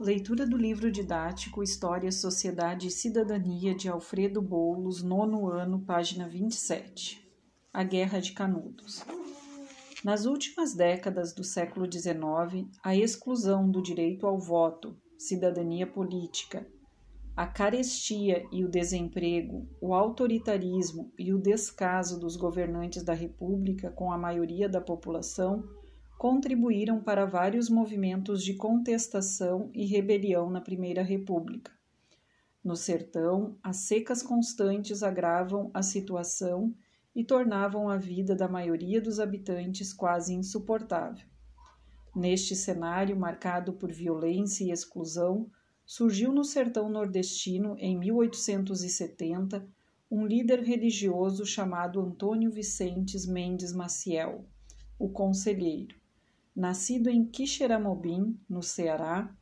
Leitura do livro didático História, Sociedade e Cidadania de Alfredo Boulos, nono ano, página 27. A Guerra de Canudos. Nas últimas décadas do século XIX, a exclusão do direito ao voto, cidadania política, a carestia e o desemprego, o autoritarismo e o descaso dos governantes da República com a maioria da população contribuíram para vários movimentos de contestação e rebelião na Primeira República. No sertão, as secas constantes agravam a situação e tornavam a vida da maioria dos habitantes quase insuportável. Neste cenário marcado por violência e exclusão, surgiu no sertão nordestino, em 1870, um líder religioso chamado Antônio Vicentes Mendes Maciel, o Conselheiro. Nascido em Quixeramobim, no Ceará,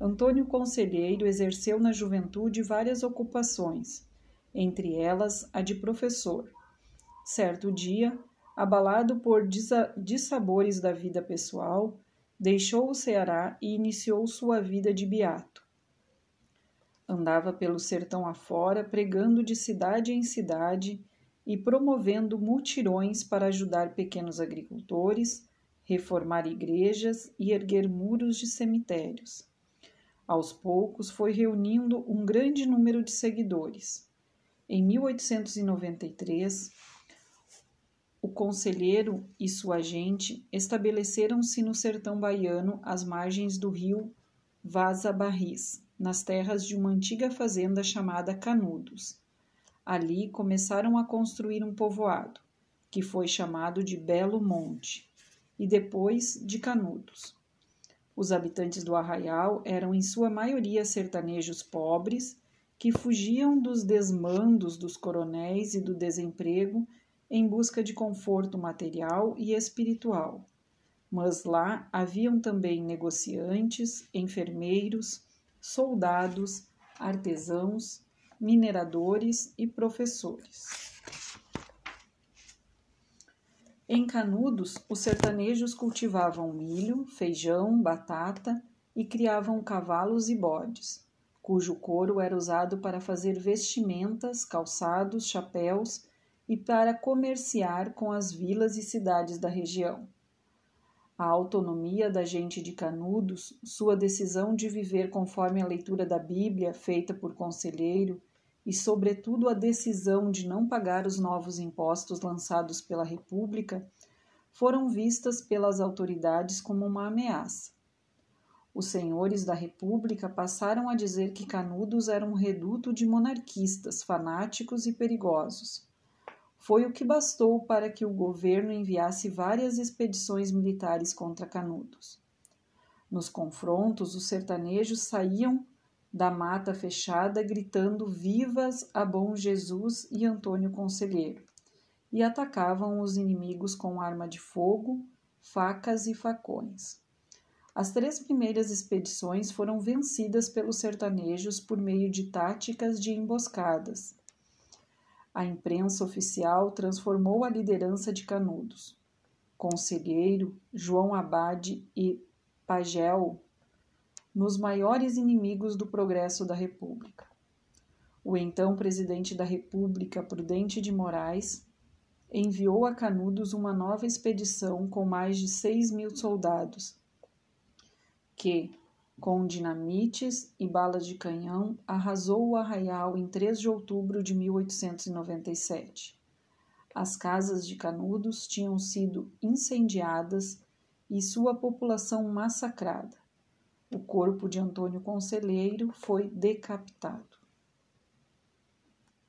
Antônio Conselheiro exerceu na juventude várias ocupações, entre elas a de professor. Certo dia, abalado por dissabores da vida pessoal, deixou o Ceará e iniciou sua vida de beato. Andava pelo sertão afora, pregando de cidade em cidade e promovendo mutirões para ajudar pequenos agricultores, reformar igrejas e erguer muros de cemitérios. Aos poucos foi reunindo um grande número de seguidores. Em 1893, o conselheiro e sua gente estabeleceram-se no sertão baiano às margens do rio Vaza Barris, nas terras de uma antiga fazenda chamada Canudos. Ali começaram a construir um povoado, que foi chamado de Belo Monte e depois de Canudos. Os habitantes do arraial eram em sua maioria sertanejos pobres que fugiam dos desmandos dos coronéis e do desemprego em busca de conforto material e espiritual. Mas lá haviam também negociantes, enfermeiros, soldados, artesãos, mineradores e professores. Em Canudos, os sertanejos cultivavam milho, feijão, batata e criavam cavalos e bodes, cujo couro era usado para fazer vestimentas, calçados, chapéus e para comerciar com as vilas e cidades da região. A autonomia da gente de Canudos, sua decisão de viver conforme a leitura da Bíblia feita por conselheiro e, sobretudo, a decisão de não pagar os novos impostos lançados pela República foram vistas pelas autoridades como uma ameaça. Os senhores da República passaram a dizer que Canudos era um reduto de monarquistas fanáticos e perigosos. Foi o que bastou para que o governo enviasse várias expedições militares contra Canudos. Nos confrontos, os sertanejos saíam da mata fechada, gritando vivas a bom Jesus e Antônio Conselheiro, e atacavam os inimigos com arma de fogo, facas e facões. As três primeiras expedições foram vencidas pelos sertanejos por meio de táticas de emboscadas. A imprensa oficial transformou a liderança de Canudos. Conselheiro, João Abade e Pagel nos maiores inimigos do progresso da República. O então presidente da República, Prudente de Moraes, enviou a Canudos uma nova expedição com mais de seis mil soldados, que, com dinamites e balas de canhão, arrasou o arraial em 3 de outubro de 1897. As casas de Canudos tinham sido incendiadas e sua população massacrada. O corpo de Antônio Conselheiro foi decapitado.